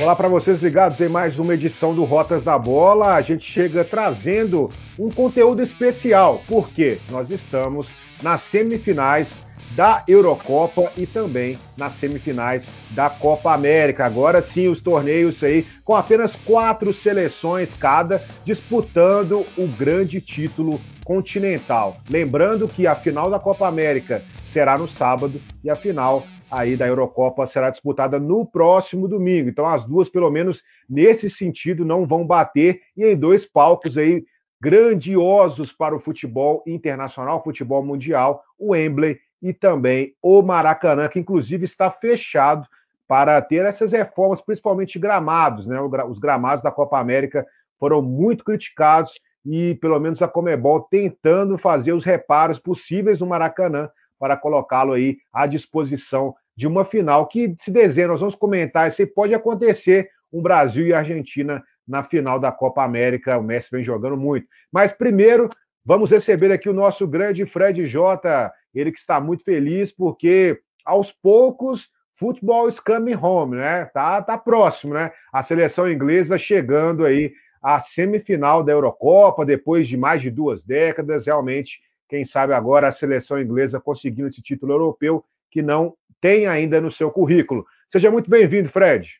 Olá para vocês ligados em mais uma edição do Rotas da Bola. A gente chega trazendo um conteúdo especial, porque nós estamos nas semifinais da Eurocopa e também nas semifinais da Copa América. Agora sim, os torneios aí com apenas quatro seleções cada disputando o grande título continental. Lembrando que a final da Copa América será no sábado e a final aí da Eurocopa será disputada no próximo domingo. Então as duas, pelo menos nesse sentido, não vão bater e em dois palcos aí grandiosos para o futebol internacional, futebol mundial, o Wembley e também o Maracanã, que inclusive está fechado para ter essas reformas, principalmente gramados, né? Os gramados da Copa América foram muito criticados e pelo menos a Comebol tentando fazer os reparos possíveis no Maracanã para colocá-lo aí à disposição de uma final que se desenha. Nós vamos comentar se pode acontecer um Brasil e Argentina na final da Copa América. O Messi vem jogando muito. Mas primeiro, vamos receber aqui o nosso grande Fred Jota, ele que está muito feliz porque aos poucos futebol is coming home, né? Tá, tá próximo, né? A seleção inglesa chegando aí à semifinal da Eurocopa depois de mais de duas décadas, realmente quem sabe agora a seleção inglesa conseguindo esse título europeu que não tem ainda no seu currículo. Seja muito bem-vindo, Fred.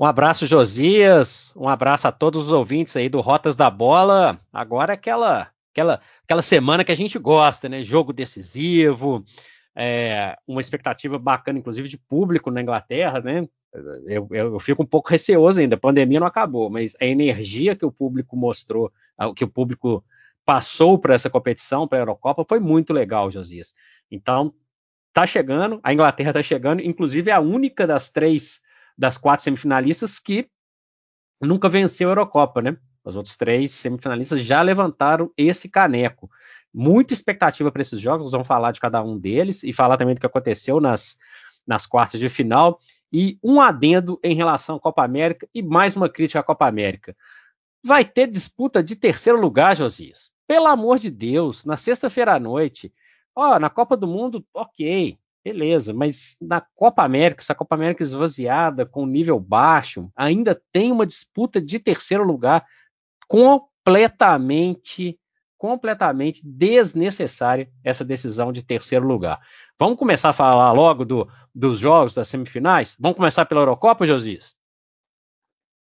Um abraço, Josias. Um abraço a todos os ouvintes aí do Rotas da Bola. Agora é aquela, aquela, aquela semana que a gente gosta, né? Jogo decisivo, é, uma expectativa bacana, inclusive, de público na Inglaterra, né? Eu, eu, eu, fico um pouco receoso ainda, a pandemia não acabou, mas a energia que o público mostrou, que o público passou para essa competição, para a Eurocopa, foi muito legal, Josias. Então, tá chegando, a Inglaterra tá chegando, inclusive é a única das três, das quatro semifinalistas que nunca venceu a Eurocopa, né? Os outros três semifinalistas já levantaram esse caneco. Muita expectativa para esses jogos, vamos falar de cada um deles e falar também do que aconteceu nas, nas quartas de final. E um adendo em relação à Copa América e mais uma crítica à Copa América. Vai ter disputa de terceiro lugar, Josias. Pelo amor de Deus, na sexta-feira à noite, ó, na Copa do Mundo, ok, beleza, mas na Copa América, essa Copa América esvaziada, com nível baixo, ainda tem uma disputa de terceiro lugar completamente, completamente desnecessária essa decisão de terceiro lugar. Vamos começar a falar logo do, dos jogos das semifinais? Vamos começar pela Eurocopa, Josias?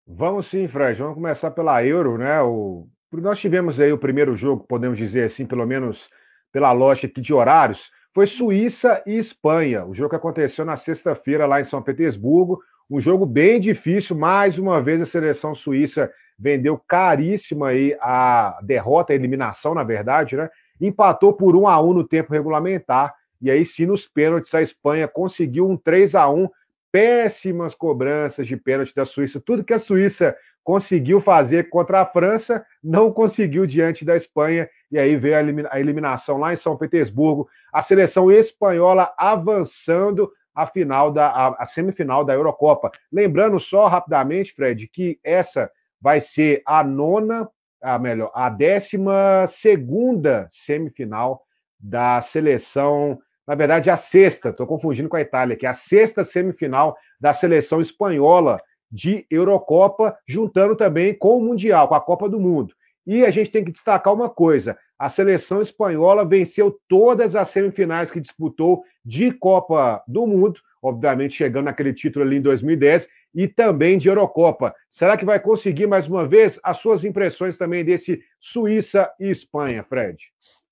Vamos sim, Fred. Vamos começar pela Euro, né? O nós tivemos aí o primeiro jogo, podemos dizer assim, pelo menos pela lógica aqui de horários, foi Suíça e Espanha. O jogo que aconteceu na sexta-feira lá em São Petersburgo. Um jogo bem difícil. Mais uma vez a seleção suíça vendeu caríssima aí a derrota, a eliminação, na verdade, né? Empatou por 1 a 1 no tempo regulamentar. E aí sim, nos pênaltis, a Espanha conseguiu um 3 a 1 péssimas cobranças de pênalti da Suíça. Tudo que a Suíça conseguiu fazer contra a França, não conseguiu diante da Espanha, e aí veio a eliminação lá em São Petersburgo, a seleção espanhola avançando a final da a, a semifinal da Eurocopa. Lembrando só rapidamente, Fred, que essa vai ser a nona, a melhor, a décima segunda semifinal da seleção, na verdade a sexta, estou confundindo com a Itália, que é a sexta semifinal da seleção espanhola de Eurocopa, juntando também com o Mundial, com a Copa do Mundo. E a gente tem que destacar uma coisa: a seleção espanhola venceu todas as semifinais que disputou de Copa do Mundo, obviamente chegando naquele título ali em 2010, e também de Eurocopa. Será que vai conseguir mais uma vez as suas impressões também desse Suíça e Espanha, Fred?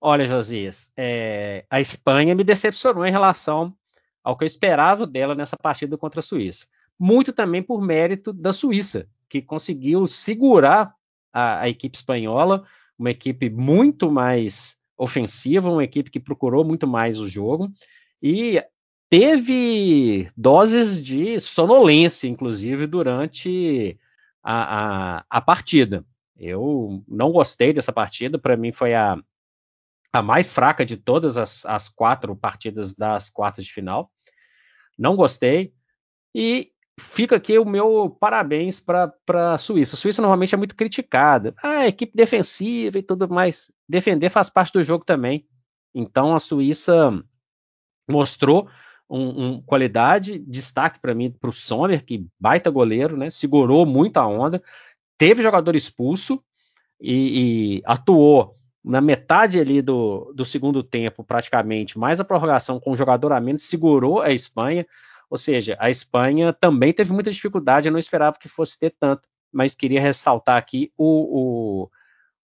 Olha, Josias, é... a Espanha me decepcionou em relação ao que eu esperava dela nessa partida contra a Suíça muito também por mérito da Suíça, que conseguiu segurar a, a equipe espanhola, uma equipe muito mais ofensiva, uma equipe que procurou muito mais o jogo e teve doses de sonolência, inclusive, durante a, a, a partida. Eu não gostei dessa partida, para mim foi a, a mais fraca de todas as, as quatro partidas das quartas de final. Não gostei. E fica aqui o meu parabéns para a Suíça. A Suíça normalmente é muito criticada. Ah, equipe defensiva e tudo mais. Defender faz parte do jogo também. Então a Suíça mostrou um, um qualidade, destaque para mim para o Sommer, que baita goleiro, né? Segurou muito a onda, teve jogador expulso e, e atuou na metade ali do, do segundo tempo, praticamente, mais a prorrogação com o jogador a menos, segurou a Espanha. Ou seja, a Espanha também teve muita dificuldade, eu não esperava que fosse ter tanto, mas queria ressaltar aqui o, o,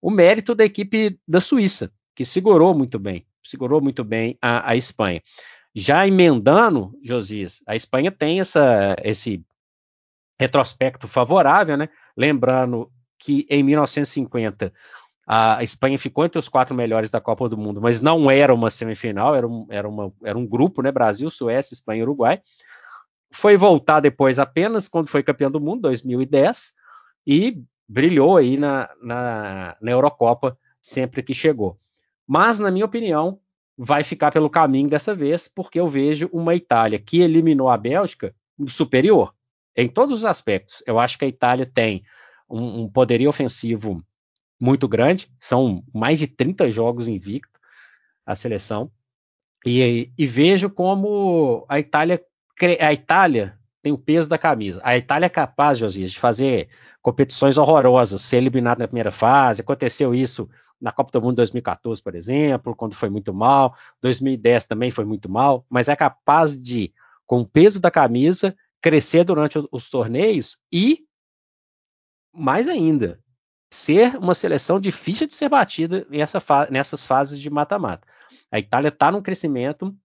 o mérito da equipe da Suíça, que segurou muito bem, segurou muito bem a, a Espanha. Já emendando, Josias, a Espanha tem essa, esse retrospecto favorável, né? Lembrando que em 1950 a Espanha ficou entre os quatro melhores da Copa do Mundo, mas não era uma semifinal, era um, era uma, era um grupo, né? Brasil, Suécia, Espanha e Uruguai. Foi voltar depois apenas quando foi campeão do mundo, 2010, e brilhou aí na, na, na Eurocopa sempre que chegou. Mas, na minha opinião, vai ficar pelo caminho dessa vez, porque eu vejo uma Itália que eliminou a Bélgica superior em todos os aspectos. Eu acho que a Itália tem um, um poderio ofensivo muito grande, são mais de 30 jogos invicto a seleção, e, e vejo como a Itália, a Itália tem o peso da camisa. A Itália é capaz, Josias, de fazer competições horrorosas, ser eliminada na primeira fase. Aconteceu isso na Copa do Mundo 2014, por exemplo, quando foi muito mal. 2010 também foi muito mal, mas é capaz de, com o peso da camisa, crescer durante os torneios e, mais ainda, ser uma seleção difícil de ser batida nessa fa nessas fases de mata-mata. A Itália está num crescimento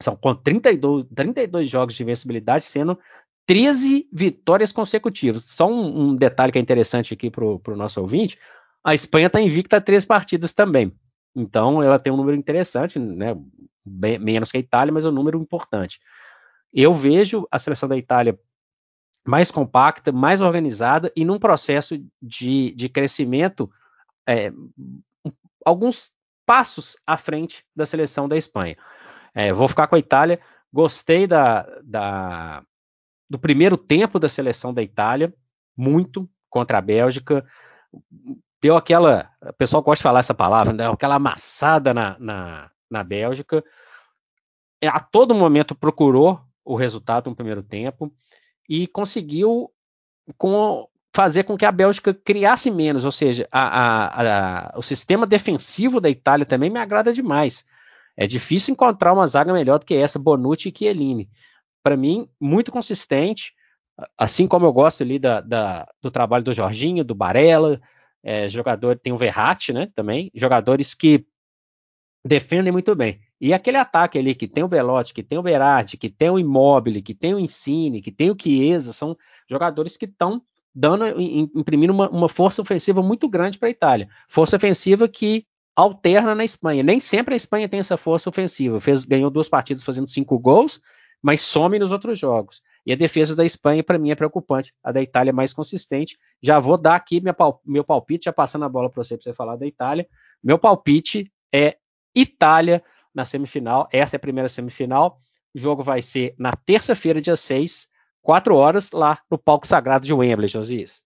são com 32, 32 jogos de invencibilidade, sendo 13 vitórias consecutivas. Só um, um detalhe que é interessante aqui para o nosso ouvinte: a Espanha está invicta a três partidas também. Então, ela tem um número interessante, né? Bem, menos que a Itália, mas é um número importante. Eu vejo a seleção da Itália mais compacta, mais organizada e num processo de, de crescimento é, alguns passos à frente da seleção da Espanha. É, vou ficar com a Itália. Gostei da, da, do primeiro tempo da seleção da Itália, muito contra a Bélgica. Deu aquela. O pessoal gosta de falar essa palavra, deu aquela amassada na, na, na Bélgica. É, a todo momento procurou o resultado no primeiro tempo e conseguiu com, fazer com que a Bélgica criasse menos, ou seja, a, a, a, o sistema defensivo da Itália também me agrada demais. É difícil encontrar uma zaga melhor do que essa, Bonucci e Chiellini. Para mim, muito consistente, assim como eu gosto ali da, da, do trabalho do Jorginho, do Barella, é, jogador tem o Verratti, né, também, jogadores que defendem muito bem. E aquele ataque ali que tem o Belotti, que tem o Berardi, que tem o Immobile, que tem o Insigne, que tem o Chiesa, são jogadores que estão dando, imprimindo uma, uma, força ofensiva muito grande para a Itália. Força ofensiva que alterna na Espanha. Nem sempre a Espanha tem essa força ofensiva. Fez, ganhou duas partidas fazendo cinco gols, mas some nos outros jogos. E a defesa da Espanha, para mim, é preocupante. A da Itália é mais consistente. Já vou dar aqui meu palpite, já passando a bola para você, para você falar da Itália. Meu palpite é Itália na semifinal. Essa é a primeira semifinal. O jogo vai ser na terça-feira, dia 6, 4 horas, lá no palco sagrado de Wembley, Josias.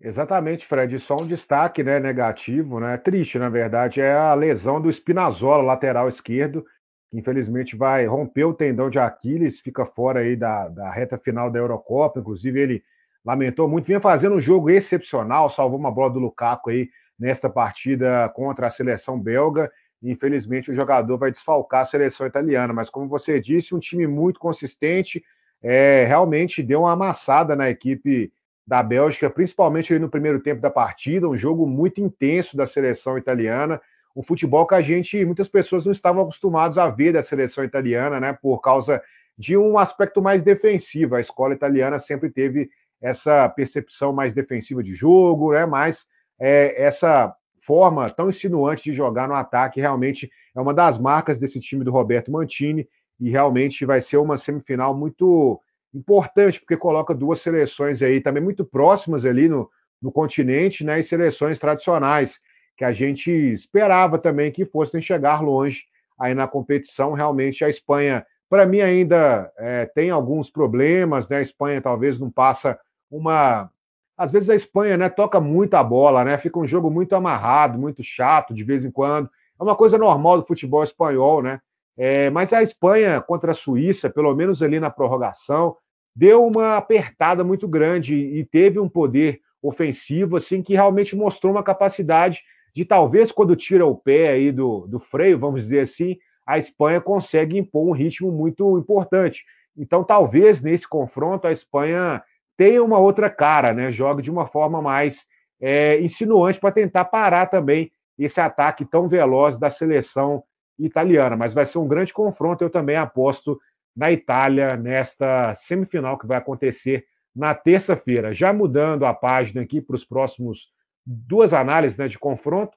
Exatamente, Fred. Só um destaque né, negativo, né? Triste, na verdade, é a lesão do Spinazzola, lateral esquerdo, que infelizmente vai romper o tendão de Aquiles, fica fora aí da, da reta final da Eurocopa. Inclusive, ele lamentou muito, vinha fazendo um jogo excepcional, salvou uma bola do Lukaku aí nesta partida contra a seleção belga. Infelizmente, o jogador vai desfalcar a seleção italiana, mas como você disse, um time muito consistente, é, realmente deu uma amassada na equipe da Bélgica, principalmente no primeiro tempo da partida, um jogo muito intenso da seleção italiana, um futebol que a gente, muitas pessoas não estavam acostumados a ver da seleção italiana, né, por causa de um aspecto mais defensivo. A escola italiana sempre teve essa percepção mais defensiva de jogo, né, mas é, essa forma tão insinuante de jogar no ataque realmente é uma das marcas desse time do Roberto Mantini e realmente vai ser uma semifinal muito importante, porque coloca duas seleções aí também muito próximas ali no, no continente, né? E seleções tradicionais que a gente esperava também que fossem chegar longe aí na competição. Realmente a Espanha, para mim, ainda é, tem alguns problemas, né? A Espanha talvez não passa uma. Às vezes a Espanha né, toca muito a bola, né? Fica um jogo muito amarrado, muito chato de vez em quando. É uma coisa normal do futebol espanhol, né? É, mas a Espanha contra a Suíça, pelo menos ali na prorrogação, deu uma apertada muito grande e teve um poder ofensivo assim que realmente mostrou uma capacidade de talvez quando tira o pé aí do, do freio, vamos dizer assim, a Espanha consegue impor um ritmo muito importante. Então, talvez nesse confronto a Espanha tenha uma outra cara, né? Joga de uma forma mais é, insinuante para tentar parar também esse ataque tão veloz da seleção italiana. Mas vai ser um grande confronto. Eu também aposto na Itália nesta semifinal que vai acontecer na terça-feira. Já mudando a página aqui para os próximos duas análises né, de confronto.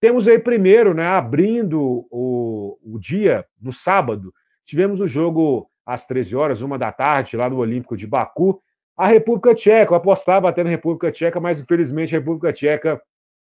Temos aí primeiro, né, abrindo o, o dia, no sábado, tivemos o jogo às 13 horas, uma da tarde, lá no Olímpico de Baku, a República Tcheca. Eu apostava até na República Tcheca, mas infelizmente a República Tcheca,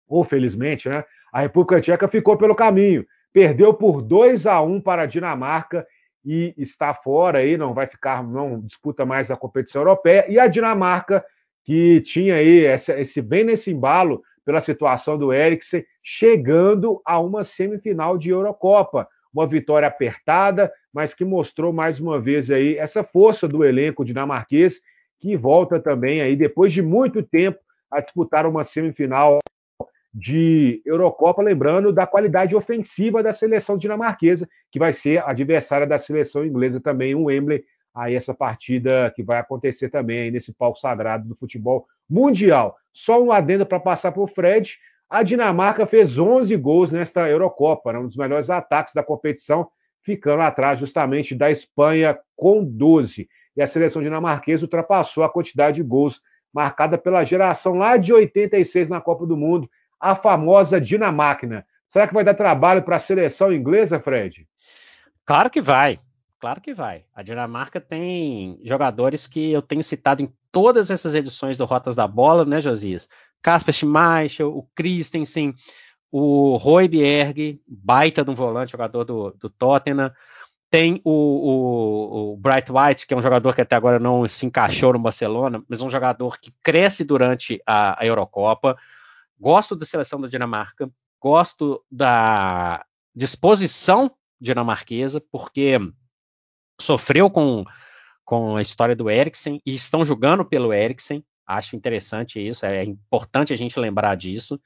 ou felizmente, né? A República Tcheca ficou pelo caminho. Perdeu por 2 a 1 para a Dinamarca e está fora aí, não vai ficar, não disputa mais a competição europeia. E a Dinamarca, que tinha aí esse, bem nesse embalo pela situação do Eriksen, chegando a uma semifinal de Eurocopa. Uma vitória apertada, mas que mostrou mais uma vez aí essa força do elenco dinamarquês que volta também aí depois de muito tempo a disputar uma semifinal de Eurocopa, lembrando da qualidade ofensiva da seleção dinamarquesa, que vai ser adversária da seleção inglesa também, um Wembley, aí essa partida que vai acontecer também nesse palco sagrado do futebol mundial. Só um adendo para passar para o Fred, a Dinamarca fez 11 gols nesta Eurocopa, né, um dos melhores ataques da competição, ficando atrás justamente da Espanha com 12 e a seleção dinamarquesa ultrapassou a quantidade de gols marcada pela geração lá de 86 na Copa do Mundo, a famosa Dinamáquina. Será que vai dar trabalho para a seleção inglesa, Fred? Claro que vai. Claro que vai. A Dinamarca tem jogadores que eu tenho citado em todas essas edições do Rotas da Bola, né, Josias? Casper Schmeichel, o Christensen, o Royberg, baita de um volante, jogador do, do Tottenham, tem o, o, o, Bright White, que é um jogador que até agora não se encaixou no Barcelona, mas um jogador que cresce durante a, a Eurocopa. Gosto da seleção da Dinamarca, gosto da disposição dinamarquesa, porque sofreu com, com a história do Eriksen e estão jogando pelo Eriksen. Acho interessante isso, é importante a gente lembrar disso.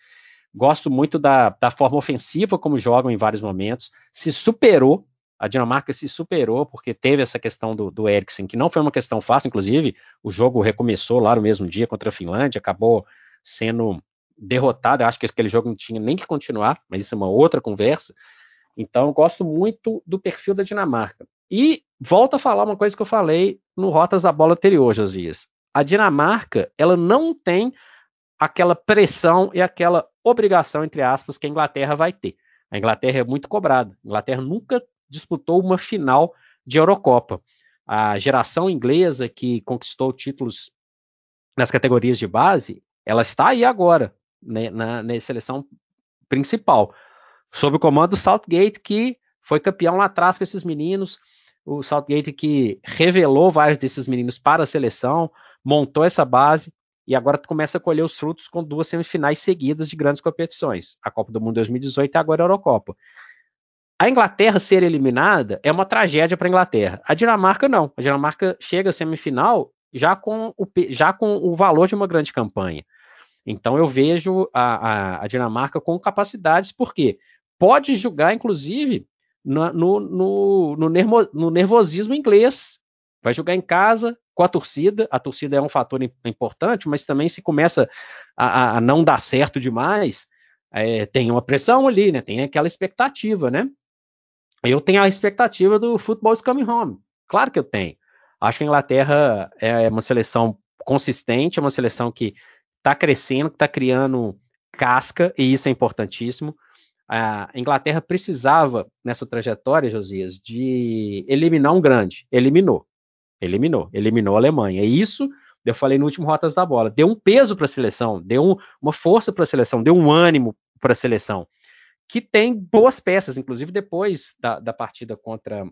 Gosto muito da, da forma ofensiva como jogam em vários momentos. Se superou a Dinamarca se superou porque teve essa questão do, do Eriksen, que não foi uma questão fácil, inclusive o jogo recomeçou lá no mesmo dia contra a Finlândia, acabou sendo derrotado. Eu acho que aquele jogo não tinha nem que continuar, mas isso é uma outra conversa. Então, eu gosto muito do perfil da Dinamarca. E volto a falar uma coisa que eu falei no Rotas da Bola anterior, Josias. A Dinamarca, ela não tem aquela pressão e aquela obrigação, entre aspas, que a Inglaterra vai ter. A Inglaterra é muito cobrada. A Inglaterra nunca disputou uma final de Eurocopa. A geração inglesa que conquistou títulos nas categorias de base, ela está aí agora, na, na seleção principal, sob o comando do Southgate, que foi campeão lá atrás com esses meninos. O Southgate que revelou vários desses meninos para a seleção, montou essa base e agora começa a colher os frutos com duas semifinais seguidas de grandes competições. A Copa do Mundo 2018 e agora a Eurocopa. A Inglaterra ser eliminada é uma tragédia para a Inglaterra. A Dinamarca não. A Dinamarca chega à semifinal já com o, já com o valor de uma grande campanha. Então eu vejo a, a, a Dinamarca com capacidades, porque pode julgar, inclusive, no, no, no, no, nervo, no nervosismo inglês. Vai jogar em casa com a torcida. A torcida é um fator importante, mas também se começa a, a não dar certo demais, é, tem uma pressão ali, né? Tem aquela expectativa, né? eu tenho a expectativa do futebol coming home. Claro que eu tenho. Acho que a Inglaterra é uma seleção consistente, é uma seleção que está crescendo, está criando casca, e isso é importantíssimo. A Inglaterra precisava, nessa trajetória, Josias, de eliminar um grande. Eliminou. Eliminou. Eliminou a Alemanha. E isso, eu falei no último Rotas da Bola, deu um peso para a seleção, deu um, uma força para a seleção, deu um ânimo para a seleção que tem boas peças, inclusive depois da, da partida contra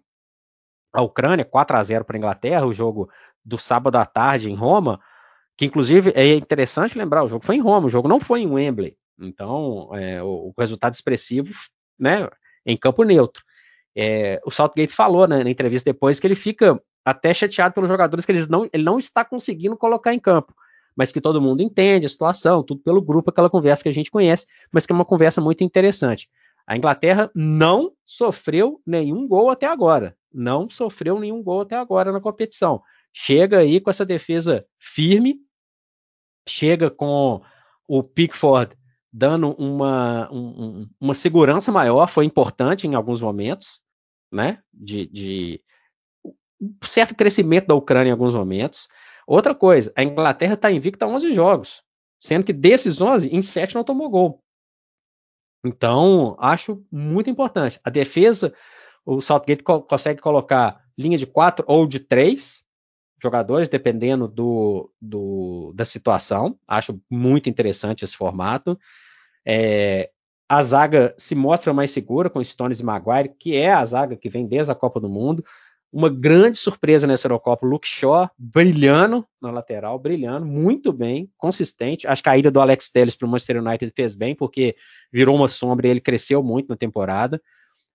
a Ucrânia, 4 a 0 para a Inglaterra, o jogo do sábado à tarde em Roma, que inclusive é interessante lembrar, o jogo foi em Roma, o jogo não foi em Wembley, então é, o, o, resultado expressivo, né, em campo neutro. É, o Southgate falou né, na entrevista depois que ele fica até chateado pelos jogadores que eles não, ele não está conseguindo colocar em campo, mas que todo mundo entende a situação, tudo pelo grupo, aquela conversa que a gente conhece, mas que é uma conversa muito interessante. A Inglaterra não sofreu nenhum gol até agora, não sofreu nenhum gol até agora na competição. Chega aí com essa defesa firme, chega com o Pickford dando uma, um, uma segurança maior, foi importante em alguns momentos, né? De, de certo crescimento da Ucrânia em alguns momentos. Outra coisa, a Inglaterra está invicta a 11 jogos, sendo que desses 11, em 7 não tomou gol. Então, acho muito importante. A defesa, o Southgate co consegue colocar linha de 4 ou de 3 jogadores, dependendo do, do, da situação. Acho muito interessante esse formato. É, a zaga se mostra mais segura com Stones e Maguire, que é a zaga que vem desde a Copa do Mundo. Uma grande surpresa nessa Eurocopa, Luke Shaw brilhando na lateral, brilhando muito bem, consistente. Acho que a ida do Alex Telles para o Manchester United fez bem, porque virou uma sombra e ele cresceu muito na temporada.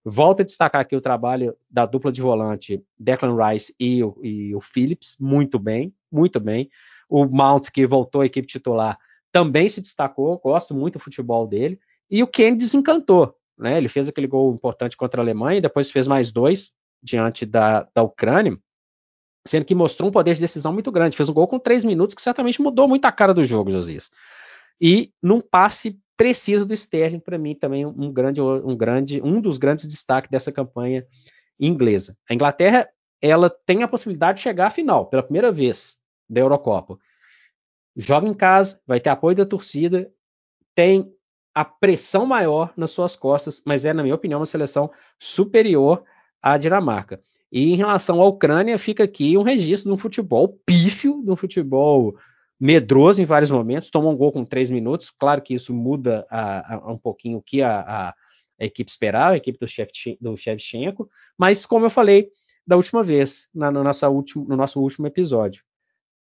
Volto a destacar aqui o trabalho da dupla de volante Declan Rice e o, e o Phillips, muito bem, muito bem. O Mount, que voltou à equipe titular, também se destacou, gosto muito do futebol dele. E o Kane desencantou, né? Ele fez aquele gol importante contra a Alemanha e depois fez mais dois diante da, da Ucrânia, sendo que mostrou um poder de decisão muito grande. Fez um gol com três minutos que certamente mudou muito a cara do jogo, Josias. E num passe preciso do Sterling, para mim também um grande, um grande, um dos grandes destaques dessa campanha inglesa. A Inglaterra ela tem a possibilidade de chegar à final pela primeira vez da Eurocopa joga em casa, vai ter apoio da torcida, tem a pressão maior nas suas costas, mas é, na minha opinião, uma seleção superior à Dinamarca. E em relação à Ucrânia, fica aqui um registro de um futebol pífio, de um futebol medroso em vários momentos, tomou um gol com três minutos, claro que isso muda a, a, um pouquinho o que a, a, equipe esperava, a equipe do, Chef, do Shevchenko, mas como eu falei da última vez, na, no, nosso último, no nosso último episódio,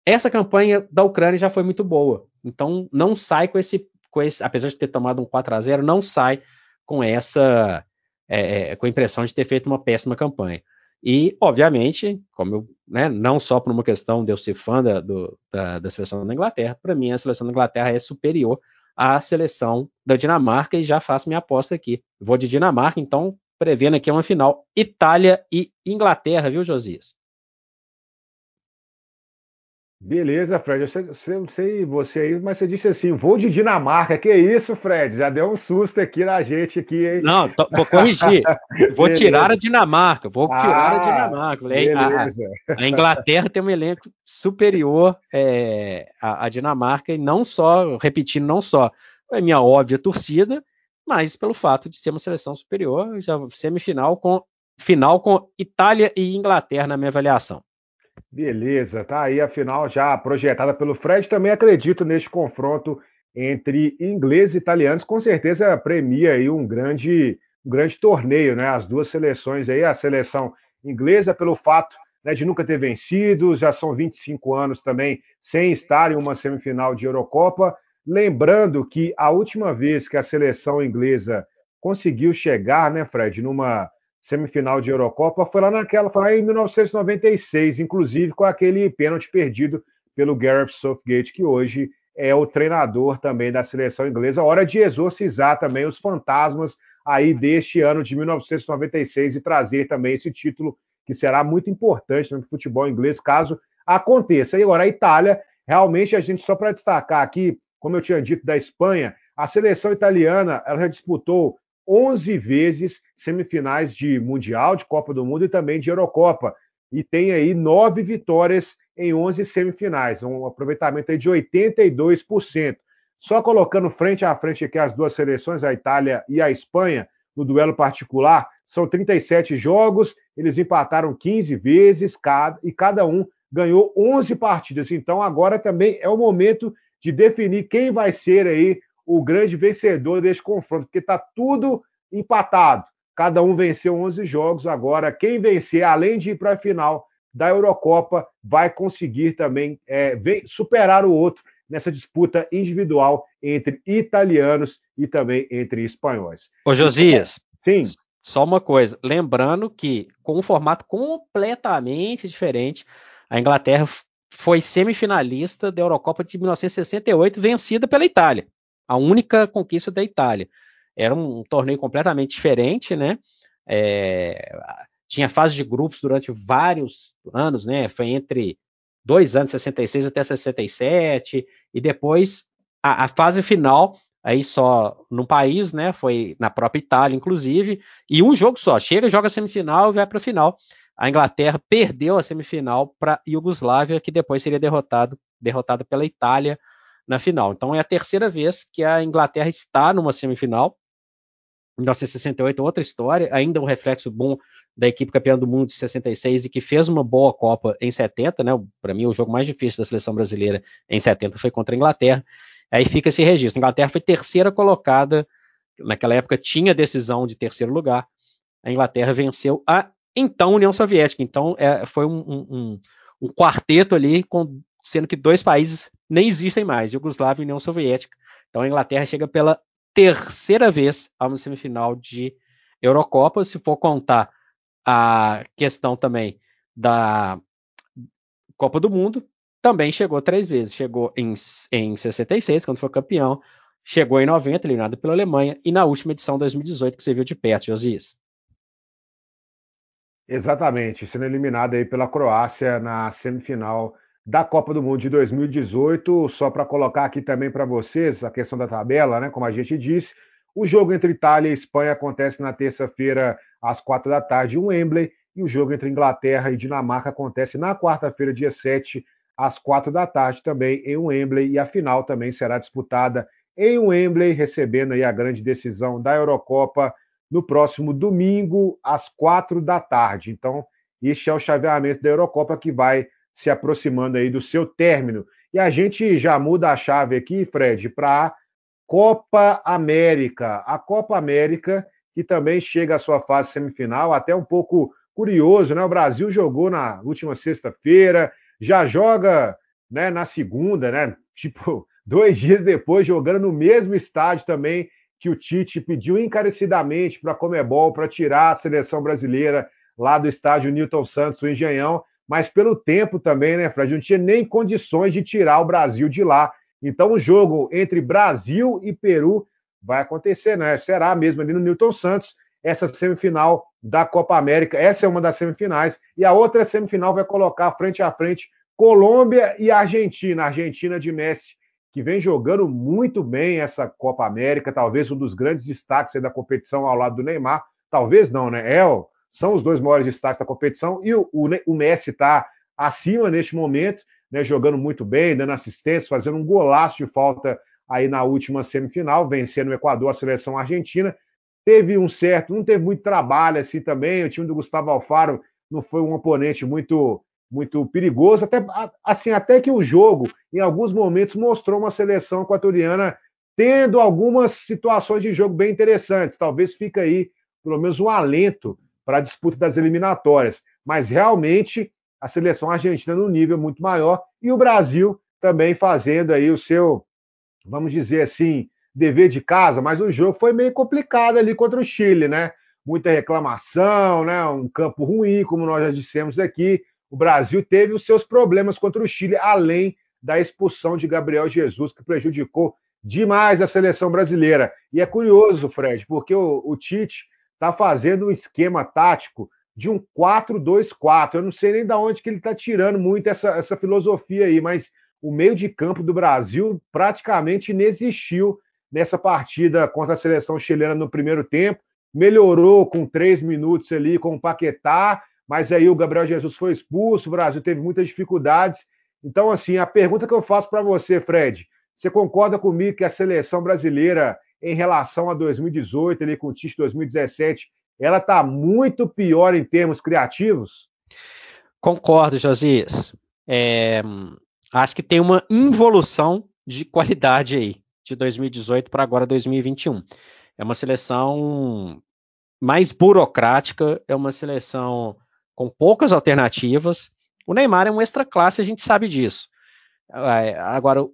essa campanha da Ucrânia já foi muito boa. Então não sai com esse, com esse apesar de ter tomado um 4 a 0 não sai com essa é, é, com a impressão de ter feito uma péssima campanha. E, obviamente, como eu, né, não só por uma questão de eu ser fã da, do, da, da seleção da Inglaterra, para mim a seleção da Inglaterra é superior à seleção da Dinamarca e já faço minha aposta aqui. Vou de Dinamarca, então, prevendo aqui uma final Itália e Inglaterra, viu, Josias? Beleza, Fred. Eu sei, eu sei você aí, mas você disse assim: vou de Dinamarca. Que isso, Fred? Já deu um susto aqui na gente aqui, hein? Não, tô, vou corrigir. vou tirar a Dinamarca. Vou ah, tirar a Dinamarca. A, a, Inglaterra tem um elenco superior é, à, à, Dinamarca e não só, repetindo, não só é minha óbvia torcida, mas pelo fato de ser uma seleção superior, já semifinal com final com Itália e Inglaterra na minha avaliação. Beleza, tá aí a final já projetada pelo Fred. Também acredito neste confronto entre ingleses e italianos. Com certeza premia aí um grande, um grande torneio, né? As duas seleções aí, a seleção inglesa pelo fato né, de nunca ter vencido, já são 25 anos também sem estar em uma semifinal de Eurocopa. Lembrando que a última vez que a seleção inglesa conseguiu chegar, né, Fred, numa semifinal de Eurocopa foi lá naquela, foi lá em 1996, inclusive com aquele pênalti perdido pelo Gareth Southgate, que hoje é o treinador também da seleção inglesa. Hora de exorcizar também os fantasmas aí deste ano de 1996 e trazer também esse título que será muito importante no futebol inglês caso aconteça. E agora a Itália, realmente a gente só para destacar aqui, como eu tinha dito da Espanha, a seleção italiana, ela já disputou 11 vezes semifinais de Mundial, de Copa do Mundo e também de Eurocopa. E tem aí nove vitórias em 11 semifinais, um aproveitamento aí de 82%. Só colocando frente a frente aqui as duas seleções, a Itália e a Espanha, no duelo particular, são 37 jogos, eles empataram 15 vezes cada, e cada um ganhou 11 partidas. Então agora também é o momento de definir quem vai ser aí o grande vencedor deste confronto, porque está tudo empatado. Cada um venceu 11 jogos. Agora, quem vencer, além de ir para a final da Eurocopa, vai conseguir também é, superar o outro nessa disputa individual entre italianos e também entre espanhóis. Ô, Josias. Sim. só uma coisa, lembrando que com um formato completamente diferente, a Inglaterra foi semifinalista da Eurocopa de 1968, vencida pela Itália. A única conquista da Itália. Era um, um torneio completamente diferente, né? É, tinha fase de grupos durante vários anos, né? Foi entre dois anos, 66 até 67, e depois a, a fase final, aí só no país, né? Foi na própria Itália, inclusive, e um jogo só. Chega, joga a semifinal e vai para a final. A Inglaterra perdeu a semifinal para a Iugoslávia, que depois seria derrotado, derrotada pela Itália na final. Então é a terceira vez que a Inglaterra está numa semifinal. 1968, outra história, ainda um reflexo bom da equipe campeã do mundo de 66 e que fez uma boa Copa em 70, né? Para mim, o jogo mais difícil da seleção brasileira em 70 foi contra a Inglaterra. Aí fica esse registro. A Inglaterra foi terceira colocada, naquela época tinha decisão de terceiro lugar. A Inglaterra venceu a então União Soviética. Então é, foi um, um, um, quarteto ali, com, sendo que dois países nem existem mais, Yugoslávia e União Soviética. Então a Inglaterra chega pela terceira vez a uma semifinal de Eurocopa, se for contar a questão também da Copa do Mundo, também chegou três vezes. Chegou em, em 66, quando foi campeão, chegou em 90, eliminado pela Alemanha, e na última edição, 2018, que você viu de perto, Josias. Exatamente, sendo eliminado aí pela Croácia na semifinal da Copa do Mundo de 2018. Só para colocar aqui também para vocês a questão da tabela, né? Como a gente disse, o jogo entre Itália e Espanha acontece na terça-feira às quatro da tarde em Wembley, e o jogo entre Inglaterra e Dinamarca acontece na quarta-feira, dia 7, às quatro da tarde também em Wembley, e a final também será disputada em Wembley, recebendo aí a grande decisão da Eurocopa no próximo domingo, às quatro da tarde. Então, este é o chaveamento da Eurocopa que vai se aproximando aí do seu término. E a gente já muda a chave aqui, Fred, para a Copa América. A Copa América, que também chega à sua fase semifinal, até um pouco curioso, né? O Brasil jogou na última sexta-feira, já joga né, na segunda, né? Tipo, dois dias depois, jogando no mesmo estádio também que o Tite pediu encarecidamente para a Comebol para tirar a seleção brasileira lá do estádio Newton Santos, o Engenhão mas pelo tempo também, né, Fred? Não tinha nem condições de tirar o Brasil de lá. Então, o jogo entre Brasil e Peru vai acontecer, né? Será mesmo ali no Newton Santos, essa semifinal da Copa América. Essa é uma das semifinais. E a outra semifinal vai colocar frente a frente Colômbia e Argentina. Argentina de Messi, que vem jogando muito bem essa Copa América, talvez um dos grandes destaques da competição ao lado do Neymar. Talvez não, né? É o são os dois maiores destaques da competição, e o, o, o Messi está acima neste momento, né, jogando muito bem, dando assistência, fazendo um golaço de falta aí na última semifinal, vencendo o Equador, a seleção argentina. Teve um certo, não teve muito trabalho assim também, o time do Gustavo Alfaro não foi um oponente muito muito perigoso, até assim, até que o jogo em alguns momentos mostrou uma seleção equatoriana tendo algumas situações de jogo bem interessantes. Talvez fique aí pelo menos um alento para a disputa das eliminatórias. Mas realmente a seleção argentina no nível muito maior e o Brasil também fazendo aí o seu, vamos dizer assim, dever de casa, mas o jogo foi meio complicado ali contra o Chile, né? Muita reclamação, né? Um campo ruim, como nós já dissemos aqui. O Brasil teve os seus problemas contra o Chile, além da expulsão de Gabriel Jesus, que prejudicou demais a seleção brasileira. E é curioso, Fred, porque o, o Tite está fazendo um esquema tático de um 4-2-4. Eu não sei nem de onde que ele está tirando muito essa, essa filosofia aí, mas o meio de campo do Brasil praticamente inexistiu nessa partida contra a seleção chilena no primeiro tempo. Melhorou com três minutos ali com o Paquetá, mas aí o Gabriel Jesus foi expulso, o Brasil teve muitas dificuldades. Então, assim, a pergunta que eu faço para você, Fred, você concorda comigo que a seleção brasileira em relação a 2018, ali com o Tite 2017, ela está muito pior em termos criativos? Concordo, Josias. É, acho que tem uma involução de qualidade aí, de 2018 para agora 2021. É uma seleção mais burocrática, é uma seleção com poucas alternativas. O Neymar é um extra classe, a gente sabe disso. É, agora,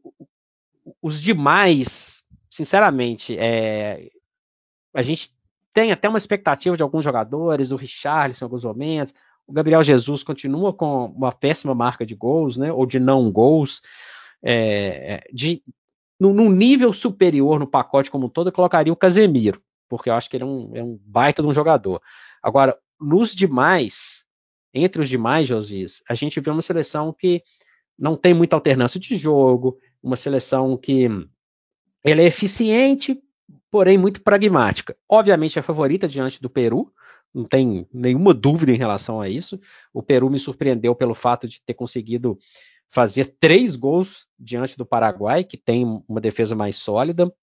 os demais sinceramente, é, a gente tem até uma expectativa de alguns jogadores, o Richarlison em alguns momentos, o Gabriel Jesus continua com uma péssima marca de gols, né, ou de não gols, é, de, num, nível superior no pacote como um todo, eu colocaria o Casemiro, porque eu acho que ele é um, é um baita de um jogador. Agora, nos demais, entre os demais, Josias, a gente vê uma seleção que não tem muita alternância de jogo, uma seleção que ela é eficiente, porém muito pragmática. Obviamente é favorita diante do Peru, não tem nenhuma dúvida em relação a isso. O Peru me surpreendeu pelo fato de ter conseguido fazer três gols diante do Paraguai, que tem uma defesa mais sólida,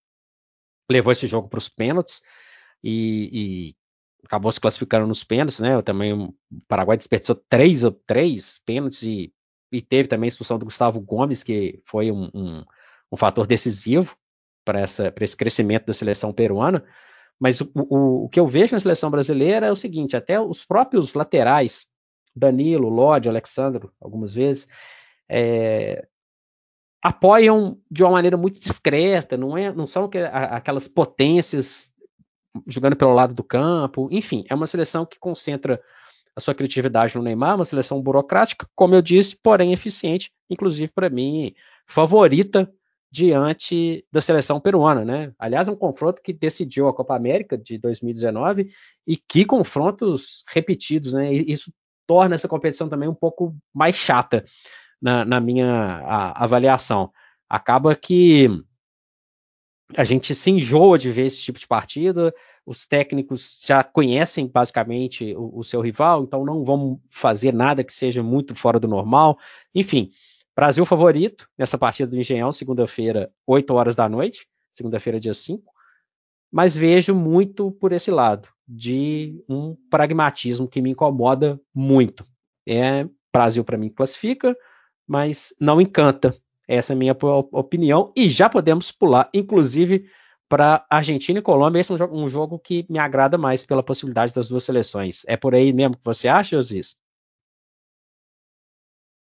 levou esse jogo para os pênaltis e, e, acabou se classificando nos pênaltis, né? Também o Paraguai desperdiçou três, três pênaltis e, e teve também a expulsão do Gustavo Gomes, que foi um, um, um fator decisivo para esse crescimento da seleção peruana. Mas o, o, o, que eu vejo na seleção brasileira é o seguinte: até os próprios laterais, Danilo, Lodi, Alexandro, algumas vezes, é, apoiam de uma maneira muito discreta, não, é, não são aquelas potências jogando pelo lado do campo. Enfim, é uma seleção que concentra a sua criatividade no Neymar, uma seleção burocrática, como eu disse, porém eficiente, inclusive para mim, favorita diante da seleção peruana, né? Aliás, é um confronto que decidiu a Copa América de 2019 e que confrontos repetidos, né? E isso torna essa competição também um pouco mais chata na, na minha a, avaliação. Acaba que a gente se enjoa de ver esse tipo de partida, os técnicos já conhecem basicamente o, o seu rival, então não vão fazer nada que seja muito fora do normal. Enfim, Brasil favorito nessa partida do Engenhão, segunda-feira, 8 horas da noite, segunda-feira, dia 5. Mas vejo muito por esse lado, de um pragmatismo que me incomoda muito. É Brasil para mim classifica, mas não encanta. Essa é a minha opinião. E já podemos pular, inclusive, para Argentina e Colômbia. Esse é um jogo, um jogo, que me agrada mais pela possibilidade das duas seleções. É por aí mesmo que você acha, Osiris?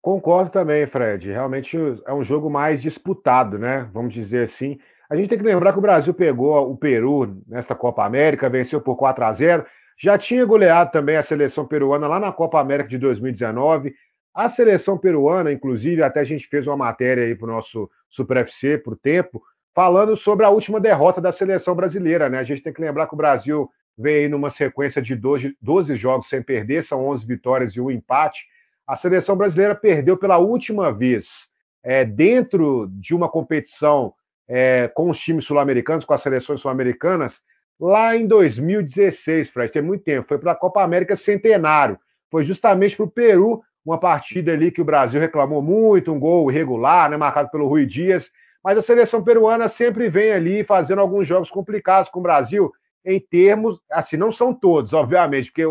Concordo também, Fred. Realmente é um jogo mais disputado, né? Vamos dizer assim. A gente tem que lembrar que o Brasil pegou o Peru nesta Copa América, venceu por 4 a 0. Já tinha goleado também a seleção peruana lá na Copa América de 2019. A seleção peruana, inclusive, até a gente fez uma matéria aí para o nosso Super FC, para o tempo, falando sobre a última derrota da seleção brasileira, né? A gente tem que lembrar que o Brasil vem aí numa sequência de 12, 12 jogos sem perder, são 11 vitórias e um empate a seleção brasileira perdeu pela última vez é, dentro de uma competição é, com os times sul-americanos, com as seleções sul-americanas, lá em 2016, Fred, tem muito tempo. Foi para a Copa América Centenário. Foi justamente para o Peru, uma partida ali que o Brasil reclamou muito, um gol irregular, né, marcado pelo Rui Dias. Mas a seleção peruana sempre vem ali fazendo alguns jogos complicados com o Brasil, em termos, assim, não são todos, obviamente, porque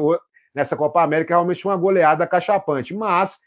nessa Copa América realmente uma goleada cachapante. Mas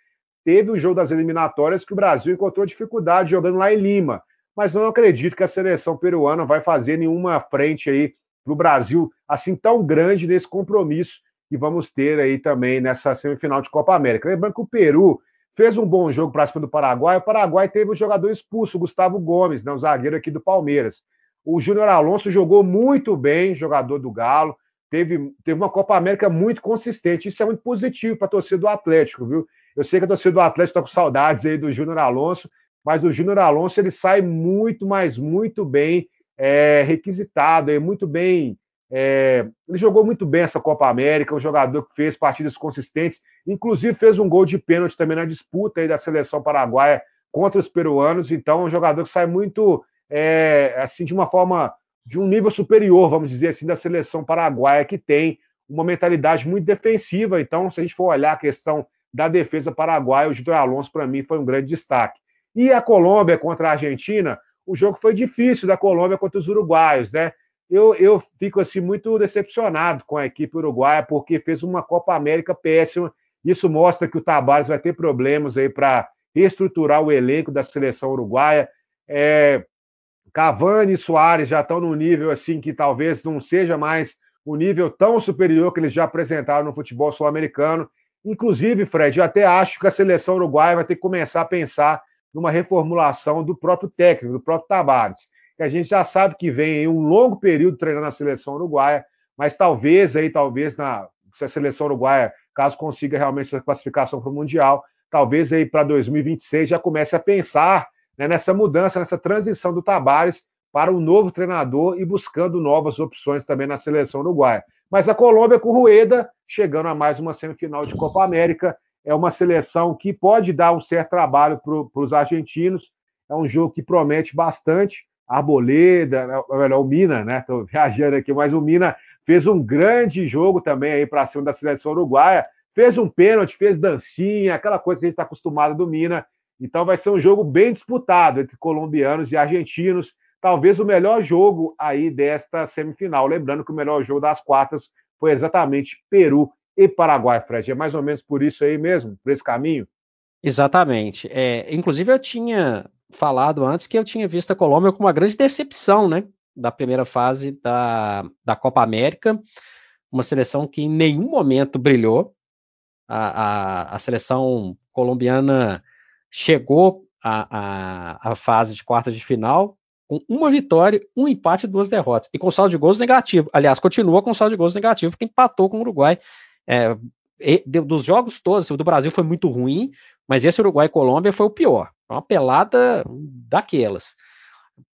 teve o jogo das eliminatórias que o Brasil encontrou dificuldade jogando lá em Lima. Mas não acredito que a seleção peruana vai fazer nenhuma frente aí para o Brasil assim tão grande nesse compromisso que vamos ter aí também nessa semifinal de Copa América. Lembrando que o Peru fez um bom jogo para cima do Paraguai. O Paraguai teve um jogador expulso, o Gustavo Gomes, né, o zagueiro aqui do Palmeiras. O Júnior Alonso jogou muito bem, jogador do Galo teve, teve uma Copa América muito consistente. Isso é muito positivo para a torcida do Atlético, viu? Eu sei que a torcida do Atlético está com saudades aí do Júnior Alonso, mas o Júnior Alonso ele sai muito, mas muito bem é, requisitado, é muito bem. É, ele jogou muito bem essa Copa América, um jogador que fez partidas consistentes, inclusive fez um gol de pênalti também na disputa aí da seleção paraguaia contra os peruanos. Então, é um jogador que sai muito é, assim de uma forma de um nível superior, vamos dizer assim, da seleção paraguaia, que tem uma mentalidade muito defensiva. Então, se a gente for olhar a questão da defesa paraguaia, o Júlio Alonso, para mim, foi um grande destaque. E a Colômbia contra a Argentina, o jogo foi difícil da Colômbia contra os uruguaios, né? Eu, eu fico assim muito decepcionado com a equipe uruguaia, porque fez uma Copa América péssima. Isso mostra que o Tabárez vai ter problemas aí para reestruturar o elenco da seleção uruguaia. É, Cavani e Soares já estão num nível assim que talvez não seja mais o nível tão superior que eles já apresentaram no futebol sul-americano. Inclusive, Fred, eu até acho que a seleção uruguaia vai ter que começar a pensar numa reformulação do próprio técnico, do próprio Tabares. Que a gente já sabe que vem em um longo período treinando a seleção uruguaia, mas talvez aí, talvez na se a seleção uruguaia, caso consiga realmente essa classificação para o Mundial, talvez aí para 2026 já comece a pensar né, nessa mudança, nessa transição do Tabares para um novo treinador e buscando novas opções também na seleção uruguaia. Mas a Colômbia com Rueda, chegando a mais uma semifinal de Copa América, é uma seleção que pode dar um certo trabalho para os argentinos. É um jogo que promete bastante. Arboleda, né, o Mina, né? Estou viajando aqui, mas o Mina fez um grande jogo também aí para cima da seleção uruguaia. Fez um pênalti, fez dancinha, aquela coisa que a gente está acostumado do Mina. Então vai ser um jogo bem disputado entre colombianos e argentinos. Talvez o melhor jogo aí desta semifinal. Lembrando que o melhor jogo das quartas foi exatamente Peru e Paraguai, Fred. É mais ou menos por isso aí mesmo, por esse caminho? Exatamente. É, inclusive, eu tinha falado antes que eu tinha visto a Colômbia como uma grande decepção, né? Da primeira fase da, da Copa América. Uma seleção que em nenhum momento brilhou. A, a, a seleção colombiana chegou à, à, à fase de quartas de final com uma vitória, um empate e duas derrotas. E com saldo de gols negativo. Aliás, continua com saldo de gols negativo, porque empatou com o Uruguai. É, dos jogos todos, o do Brasil foi muito ruim, mas esse Uruguai e Colômbia foi o pior. Uma pelada daquelas.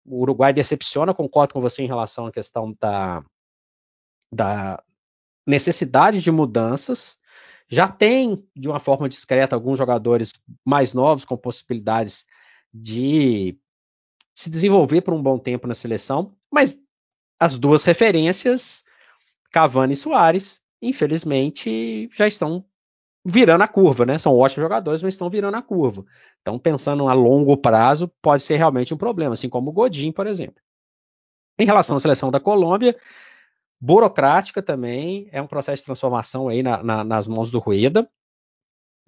O Uruguai decepciona, concordo com você em relação à questão da, da necessidade de mudanças. Já tem, de uma forma discreta, alguns jogadores mais novos com possibilidades de se desenvolver por um bom tempo na seleção, mas as duas referências, Cavani e Soares, infelizmente já estão virando a curva, né? São ótimos jogadores, mas estão virando a curva. Então, pensando a longo prazo, pode ser realmente um problema, assim como o Godin, por exemplo. Em relação à seleção da Colômbia, burocrática também, é um processo de transformação aí na, na, nas mãos do Rueda.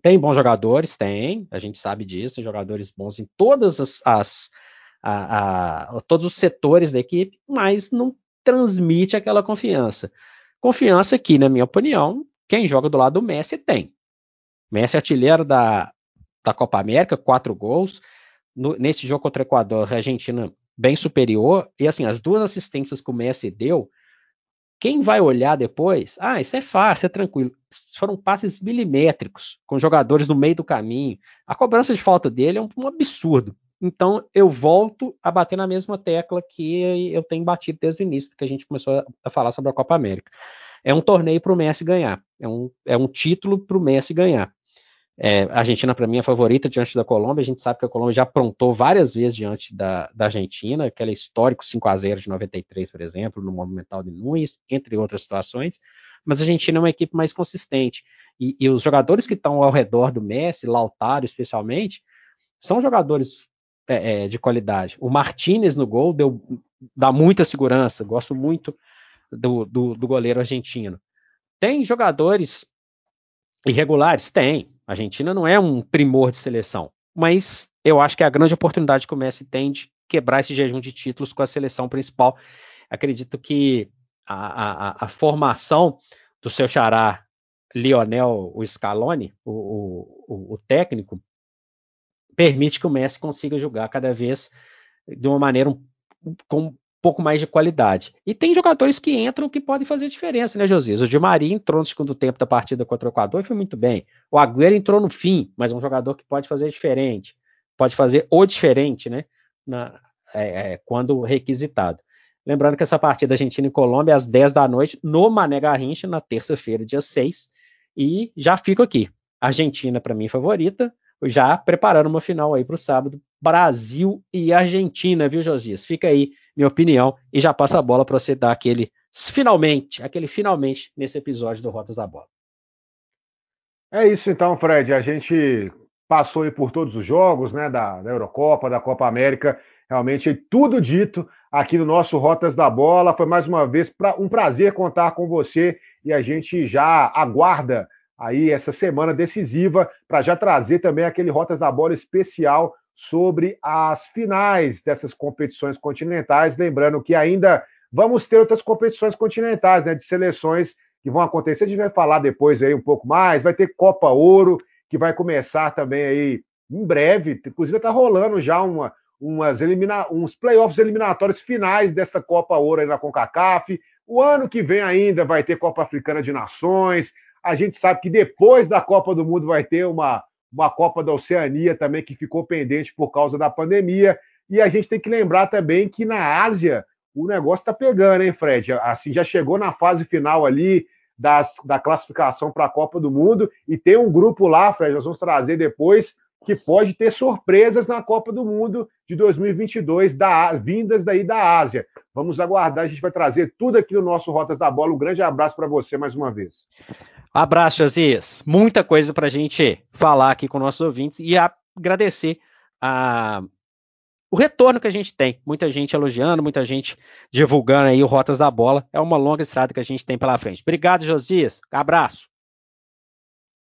Tem bons jogadores, tem, a gente sabe disso, tem jogadores bons em todas as, as a, a, todos os setores da equipe, mas não transmite aquela confiança. Confiança que, na minha opinião, quem joga do lado do Messi tem. Messi é artilheiro da, da Copa América, quatro gols. No, nesse jogo contra o Equador, a Argentina bem superior. E assim, as duas assistências que o Messi deu, quem vai olhar depois, ah, isso é fácil, é tranquilo. Foram passes milimétricos, com jogadores no meio do caminho. A cobrança de falta dele é um, um absurdo. Então, eu volto a bater na mesma tecla que eu tenho batido desde o início, que a gente começou a falar sobre a Copa América. É um torneio para o Messi ganhar. É um, é um título para o Messi ganhar. É, a Argentina, para mim, é favorita diante da Colômbia. A gente sabe que a Colômbia já aprontou várias vezes diante da, da Argentina, aquele histórico 5 a 0 de 93, por exemplo, no Monumental de Nunes, entre outras situações. Mas a Argentina é uma equipe mais consistente. E, e os jogadores que estão ao redor do Messi, Lautaro especialmente, são jogadores é, é, de qualidade. O Martinez no gol deu, dá muita segurança. Gosto muito do, do, do goleiro argentino. Tem jogadores irregulares? Tem. A Argentina não é um primor de seleção, mas eu acho que é a grande oportunidade que o Messi tem de quebrar esse jejum de títulos com a seleção principal. Acredito que a, a, a formação do seu xará Lionel o Scaloni, o, o, o, técnico, permite que o Messi consiga jogar cada vez de uma maneira um, com pouco mais de qualidade. E tem jogadores que entram que podem fazer diferença, né, Josias? O Di Maria entrou no segundo tempo da partida contra o Equador e foi muito bem. O Agüero entrou no fim, mas é um jogador que pode fazer diferente. Pode fazer o diferente, né? Na, é, é, quando requisitado. Lembrando que essa partida Argentina e Colômbia é às 10 da noite no Mané Garrincha, na terça-feira, dia 6. E já fico aqui. Argentina, para mim, favorita. Já preparando uma final aí para o sábado. Brasil e Argentina, viu, Josias? Fica aí minha opinião, e já passa a bola para você dar aquele finalmente, aquele finalmente nesse episódio do Rotas da Bola. É isso então, Fred. A gente passou aí por todos os jogos, né, da, da Eurocopa, da Copa América. Realmente tudo dito aqui no nosso Rotas da Bola. Foi mais uma vez pra, um prazer contar com você e a gente já aguarda aí essa semana decisiva para já trazer também aquele Rotas da Bola especial sobre as finais dessas competições continentais. Lembrando que ainda vamos ter outras competições continentais, né, de seleções que vão acontecer. A gente vai falar depois aí um pouco mais. Vai ter Copa Ouro, que vai começar também aí em breve. Inclusive está rolando já uma, umas elimina uns playoffs eliminatórios finais dessa Copa Ouro aí na CONCACAF. O ano que vem ainda vai ter Copa Africana de Nações. A gente sabe que depois da Copa do Mundo vai ter uma, uma Copa da Oceania também que ficou pendente por causa da pandemia. E a gente tem que lembrar também que na Ásia o negócio está pegando, hein, Fred? Assim, já chegou na fase final ali das, da classificação para a Copa do Mundo e tem um grupo lá, Fred, nós vamos trazer depois, que pode ter surpresas na Copa do Mundo de 2022, da, vindas daí da Ásia. Vamos aguardar, a gente vai trazer tudo aqui no nosso Rotas da Bola. Um grande abraço para você mais uma vez. Abraço, Josias. Muita coisa para a gente falar aqui com nossos ouvintes e agradecer a, o retorno que a gente tem. Muita gente elogiando, muita gente divulgando aí o Rotas da Bola. É uma longa estrada que a gente tem pela frente. Obrigado, Josias. Abraço.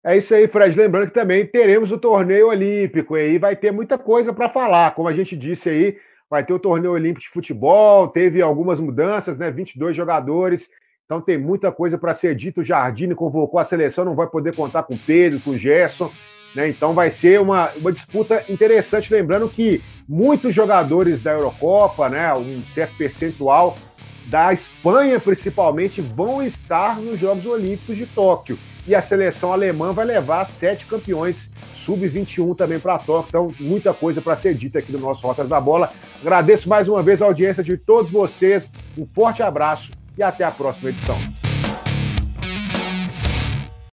É isso aí, Fred. Lembrando que também teremos o torneio olímpico e aí vai ter muita coisa para falar. Como a gente disse aí, vai ter o torneio olímpico de futebol, teve algumas mudanças, né? 22 jogadores. Então tem muita coisa para ser dito. O Jardine convocou a seleção, não vai poder contar com o Pedro, com o Gerson. Né? Então vai ser uma, uma disputa interessante. Lembrando que muitos jogadores da Eurocopa, né? um certo percentual da Espanha principalmente, vão estar nos Jogos Olímpicos de Tóquio e a seleção alemã vai levar sete campeões sub-21 também para Tóquio. Então, muita coisa para ser dita aqui do nosso Rotas da Bola. Agradeço mais uma vez a audiência de todos vocês. Um forte abraço e até a próxima edição.